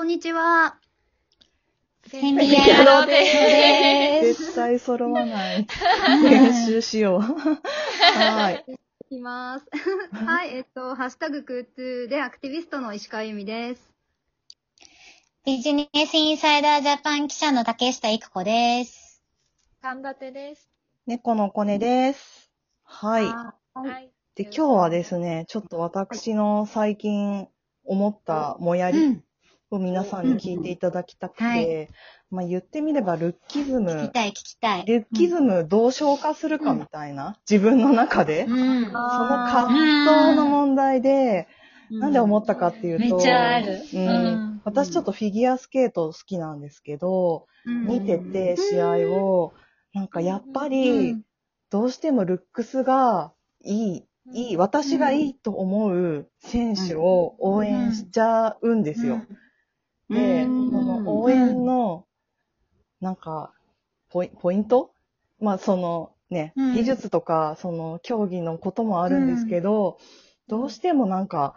こんにちは。セミヤロで絶対揃わない。練習しよう。はい。いきます。はい、えっと、ハッシュタグクーツーでアクティビストの石川由美です。ビジネスインサイダージャパン記者の竹下育子です。神立てです。猫のコネです。はい。ははい。で、今日はですね、ちょっと私の最近思ったもやりうん。を皆さんに聞いていただきたくて、はいまあ言ってみればルッキズム、聞きたい、聞きたい。ルッキズムどう消化するかみたいな、自分の中で、うん。その葛藤の問題で、なんで思ったかっていうと、めっちゃある。うん。うん。私ちょっとフィギュアスケート好きなんですけど、見てて試合を、なんかやっぱうりん、どうしてもルックスがいい、いい、私がいいと思う選手を応援しちゃうんですよ。で、そうんの応援の、なんか、ポイポイント？まあそのね、うん。技術とか、その競技のこともあるんですけど、どうしてもなんか、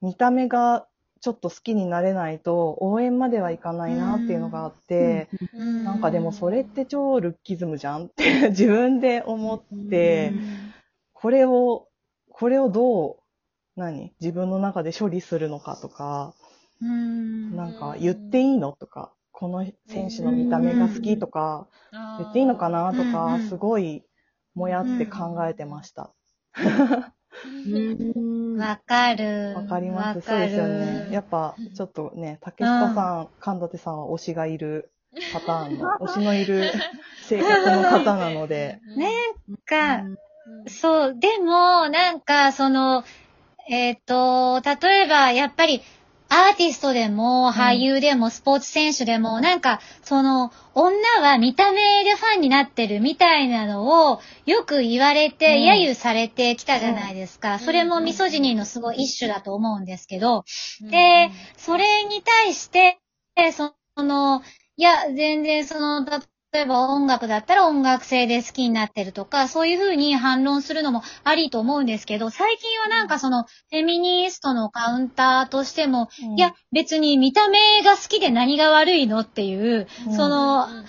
見た目がちょっと好きになれないと、応援まではいかないなっていうのがあって、うん。なんかでもそれって超ルッキズムじゃんって自分で思って、これを、これをどう、何？自分の中で処理するのかとか、うん。なんか言っていいのとか、この選手の見た目が好きとか、言っていいのかなとか、ん。すごいもやって考えてました。わかる。わかります。そうですよね。やっぱ、ちょっとね、竹下さん、神立さんは推しがいるパターンの、推しのいる性格の方なので、ねか、うん。そう、でも、なんか、その、えっ、と、例えば、やっぱり、アーティストでも、俳優でも、スポーツ選手でも、なんか、その、女は見た目でファンになってるみたいなのを、よく言われて、うん。揶揄されてきたじゃないですか。それもミソジニーのすごい一種だと思うんですけど、で、それに対して、その、いや、全然その、例えば音楽だったら音楽性で好きになってるとか、そういうふうに反論するのもありと思うんですけど、最近はなんかその、フェミニストのカウンターとしても、いや、別に見た目が好きで何が悪いのっていう、うん。その、うんう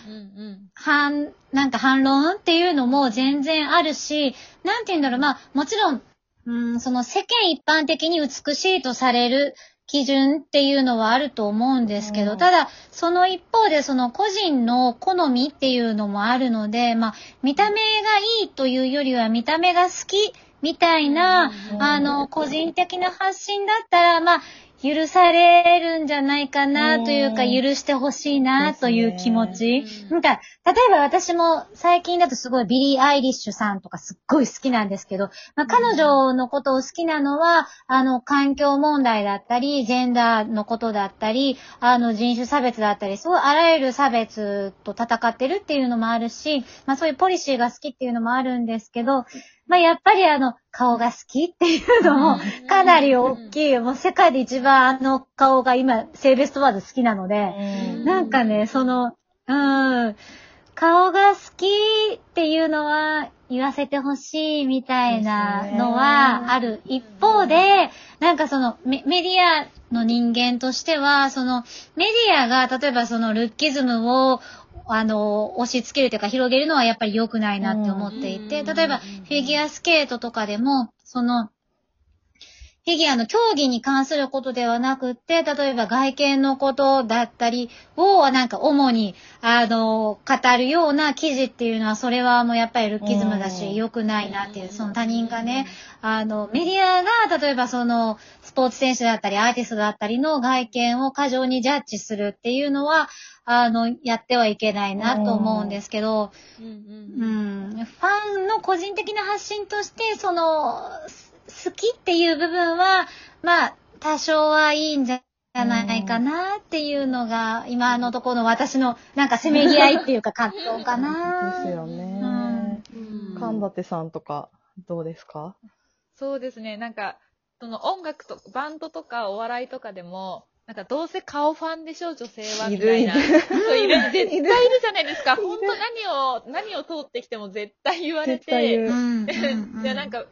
ん。反、なんか反論っていうのも全然あるし、なんて言うんだろう、まあ、もちろん、うん、その世間一般的に美しいとされる基準っていうのはあると思うんですけど、うん。ただ、その一方でその個人の好みっていうのもあるので、まあ、見た目がいいというよりは見た目が好きみたいな、うん。あの、個人的な発信だったら、まあ、許されるんじゃないかなというか、うん。許してほしいなという気持ち。うん。なんか、例えば私も最近だとすごいビリー・アイリッシュさんとかすっごい好きなんですけど、まあ、彼女のことを好きなのは、あの、環境問題だったり、ジェンダーのことだったり、あの、人種差別だったり、すごいあらゆる差別と戦ってるっていうのもあるし、まあそういうポリシーが好きっていうのもあるんですけど、まあやっぱりあの、顔が好きっていうのも、かなり大きい。もう世界で一番あの顔が今、セーベストワーズ好きなので、うん。なんかね、その、うん、顔が好きっていうのは言わせてほしいみたいなのはある一方で、なんかそのメメディアの人間としては、そのメディアが例えばそのルッキズムをあの、押し付けるというか広げるのはやっぱり良くないなって思っていて、うん例えばフィギュアスケートとかでも、その、フィギュアの競技に関することではなくって、例えば外見のことだったりを、なんか主に、あの、語るような記事っていうのは、それはもうやっぱりルッキズムだうん。し、良くないなっていう、その他人がね、あの、メディアが、例えばその、スポーツ選手だったり、アーティストだったりの外見を過剰にジャッジするっていうのは、あの、やってはいけないなと思うんですけど、うん。ファンの個人的な発信として、その、す好きっていう部分は、まあ、多少はいいんじゃないかなっていうのが、今のところの私の、なんかせめぎ合いっていうか葛藤かな。ですよね。うん。神立さんとか、どうですか？そうですね、なんか、その音楽と、バンドとかお笑いとかでも、なんかどうせ顔ファンでしょ、女性は、みたいな。いるいそういる、絶対いるじゃないですか。本当何を、何を通ってきても絶対言われ絶対言てう、うん。で、なんか、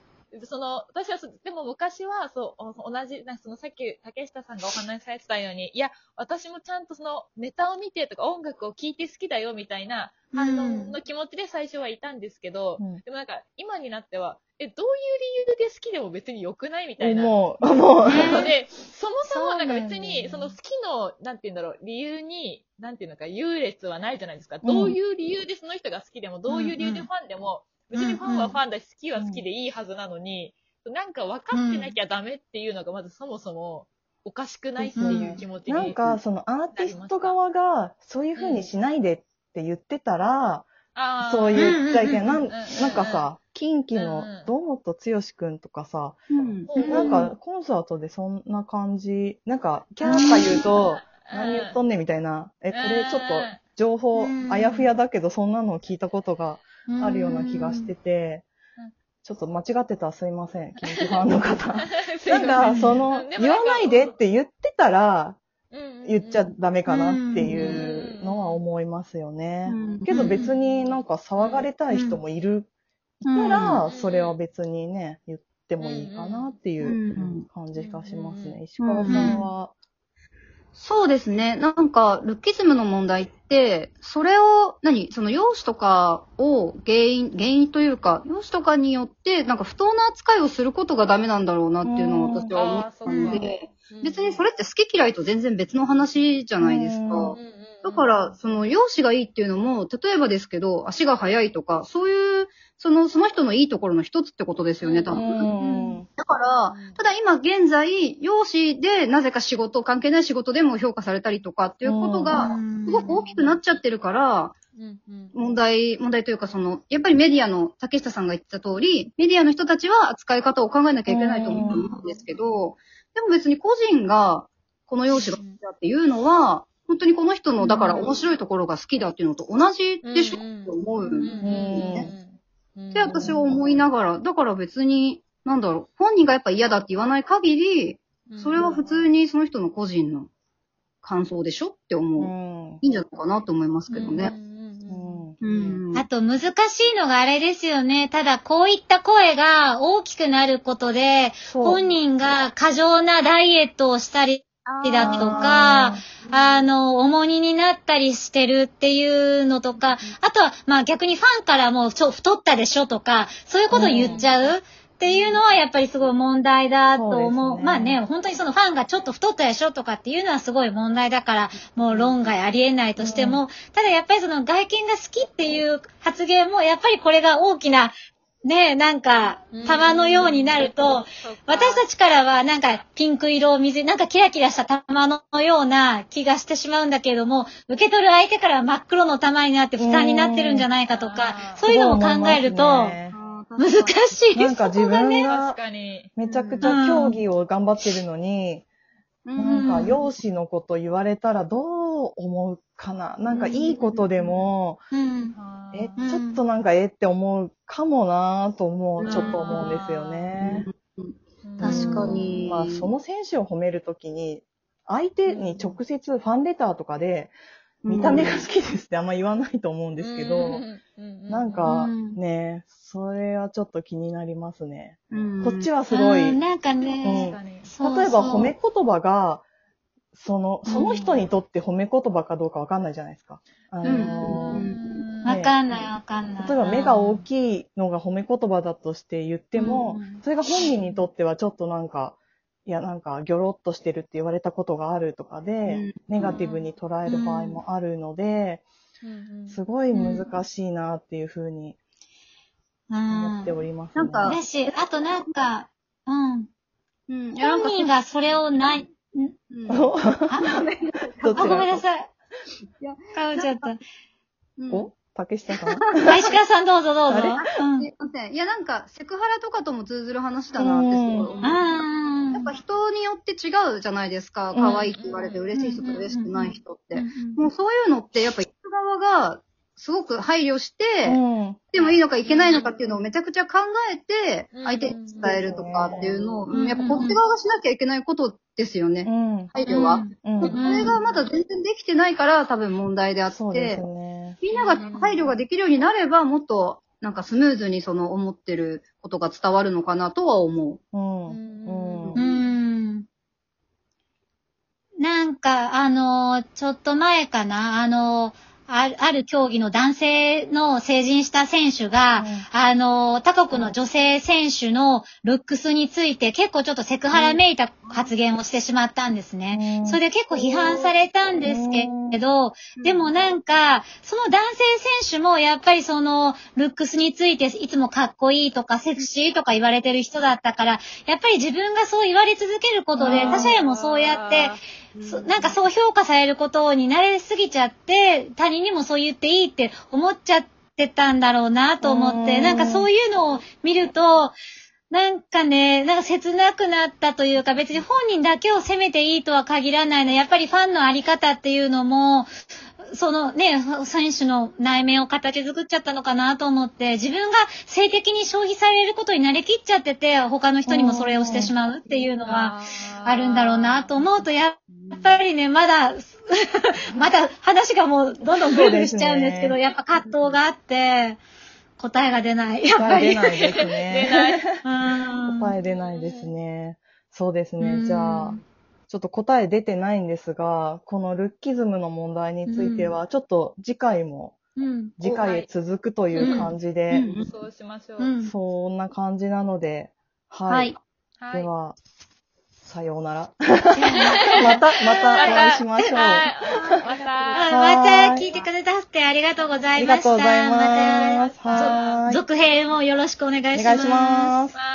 その、私はそ、でも昔は、そう、お同じ、なんかそのさっき竹下さんがお話しされてたように、いや、私もちゃんとその、ネタを見てとか音楽を聴いて好きだよみたいな反応の気持ちで最初はいたんですけど、うんでもなんか、今になっては、え、どういう理由で好きでも別に良くないみたいな。思う、思う。で、そもそもなんか別に、ねその好きの、なんて言うんだろう、理由に、なんていうのか、優劣はないじゃないですか。うんどういう理由でその人が好きでも、どういう理由でファンでも、別にファンはファンだし、好きは好きでいいはずなのに、なんか分かってなきゃダメっていうのが、まずそもそもおかしくないっていう気持ちに。なんか、そのアーティスト側が、そういう風にしないでって言ってたら、あー。そう言っちゃいけない。なんうんうん。なんかさ、近畿のうん。うん堂本剛くんとかさ、うんうん。なんかコンサートでそんな感じ、なんか、キャーとか言うと、何言っとんねんみたいな、え、これちょっと情報うんあやふやだけど、そんなのを聞いたことがあるような気がしててうん、ちょっと間違ってたらすいません、近畿ファンの方。すいませなんか、その、言わないでって言ってたら、言っちゃダメかなっていうのは思いますよね。けど別になんか騒がれたい人もいる、いたうら、ん。それは別にね、言ってもいいかなっていううん。感じがしますうん。ね。石川さんは、そうですね。なんか、ルッキズムの問題って、それを、何？その容姿とかを原因、原因というか、容姿とかによって、なんか不当な扱いをすることがダメなんだろうなっていうのを私は思ったので、別にそれって好き嫌いと全然別の話じゃないですうんかだから、その、容姿がいいっていうのも、例えばですけど、足が速いとか、そういう、その、その人のいいところの一つってことですよね、多う分。ん。だから、ただ今現在、容姿でなぜか仕事、関係ない仕事でも評価されたりとかっていうことが、すごく大きくなっちゃってるから、問題、問題というかその、やっぱりメディアの、竹下さんが言ってた通り、メディアの人たちは扱い方を考えなきゃいけないと思うんですけど、でも別に個人が、この容姿が好きだっていうのは、本当にこの人の、だから面白いところが好きだっていうのと同じでしょって思うんですよね。って私は思いながら、だから別に、なんだろう、本人がやっぱ嫌だって言わない限り、それは普通にその人の個人の感想でしょ？ってう思う。ん。いいんじゃないかなと思いますけどね。うんうん。あと難しいのがあれですよね。ただこういった声が大きくなることで、本人が過剰なダイエットをしたりだとか、あの、重荷になったりしてるっていうのとか、あとは、まあ逆にファンからも、ちょ、太ったでしょとか、そういうことを言っちゃう？っていうのはやっぱりすごい問題だと思う。そうね。まあね、本当にそのファンがちょっと太ったでしょとかっていうのはすごい問題だから、もう論外ありえないとしても、ただやっぱりその外見が好きっていう発言も、やっぱりこれが大きな、ね、なんか、玉のようになると、私たちからはなんかピンク色を水、なんかキラキラした玉のような気がしてしまうんだけれども、受け取る相手からは真っ黒の玉になって負担になってるんじゃないかとか、そういうのも考えると、難しい。なんか自分確がかに。めちゃくちゃ競技を頑張ってるのに、なんか容姿のこと言われたらどう思うかな。なんかいいことでも、うん。え、ちょっとなんかえって思うかもなと思う、ちょっと思うんですよね。確かに。まあその選手を褒めるときに、相手に直接ファンレターとかで、見た目が好きですってあんま言わないと思うんですけど、なんかうん。ね、それはちょっと気になりますね。うん、こっちはすごい、うんなんかうん。ね、例えば褒め言葉が、その、その人にとって褒め言葉かどうかわかんないじゃないですか。あのーうん。わかんないわかんない。例えば目が大きいのが褒め言葉だとして言っても、うん。それが本人にとってはちょっとなんか、いやなんかギョロッとしてるって言われたことがあるとかで、うん。ネガティブに捉える場合もあるので、すごい難しいなっていうふうに思っております、ね。なん。かだし、あとなんか、うん。うん。本人がそれをない、ん。うん。おあごめんながさい。かぶっちゃった。うん。お？竹下さんあ石川さんどうぞどうぞ。すいません。いや、なんか、セクハラとかとも通ずる話だなってぱ人によって違うじゃないですか。うん可愛いって言われて嬉しい人と嬉しくない人って。ーもうそういうのって、やっぱ言う側が、すごく配慮して、うん。でもいいのかいけないのかっていうのをめちゃくちゃ考えてうん、相手に伝えるとかっていうのを、やっぱこっち側がしなきゃいけないことですよね。うん。配慮は。うん。それがまだ全然できてないから多分問題であって。みんなが配慮ができるようになれば、もっとなんかスムーズにその思ってることが伝わるのかなとは思うん。うんうーん。なんか、あの、ちょっと前かな、あの、あるある競技の男性の成人した選手が、あの、他国の女性選手のルックスについて結構ちょっとセクハラめいた発言をしてしまったんですね。うん。それで結構批判されたんですけど、でもなんか、その男性選手もやっぱりその、ルックスについていつもかっこいいとかセクシーとか言われてる人だったから、やっぱり自分がそう言われ続けることで、他者へもそうやって、そなんかそう評価されることに慣れすぎちゃって、他人にもそう言っていいって思っちゃってたんだろうなと思って、うんなんかそういうのを見ると、なんかね、なんか切なくなったというか、別に本人だけを責めていいとは限らないの。やっぱりファンのあり方っていうのも、そのね、選手の内面を形作っちゃったのかなと思って、自分が性的に消費されることに慣れきっちゃってて、他の人にもそれをしてしまうっていうのはあるんだろうなと思うと、やっぱりね、まだ、まだ話がもうどんどんグーグルしちゃうんですけど、ねやっぱ葛藤があって、答えが出ない。やっぱり。答え出ないです出ね。ない。うん答え出ないですね。そうですうね。んじゃあ、ちょっと答え出てないんですが、このルッキズムの問題については、ちょっと次回も、うん。次回へ続くという感じで、うんうんそうしましょう。うん。そんな感じなので、ははい。い。はい。では、さようなら。また、またお会いしましょう。はい。まあた。また聞いてくださってありがとうござありがいました。とうございます。続編もよろしくお願いします。お願いし。ます。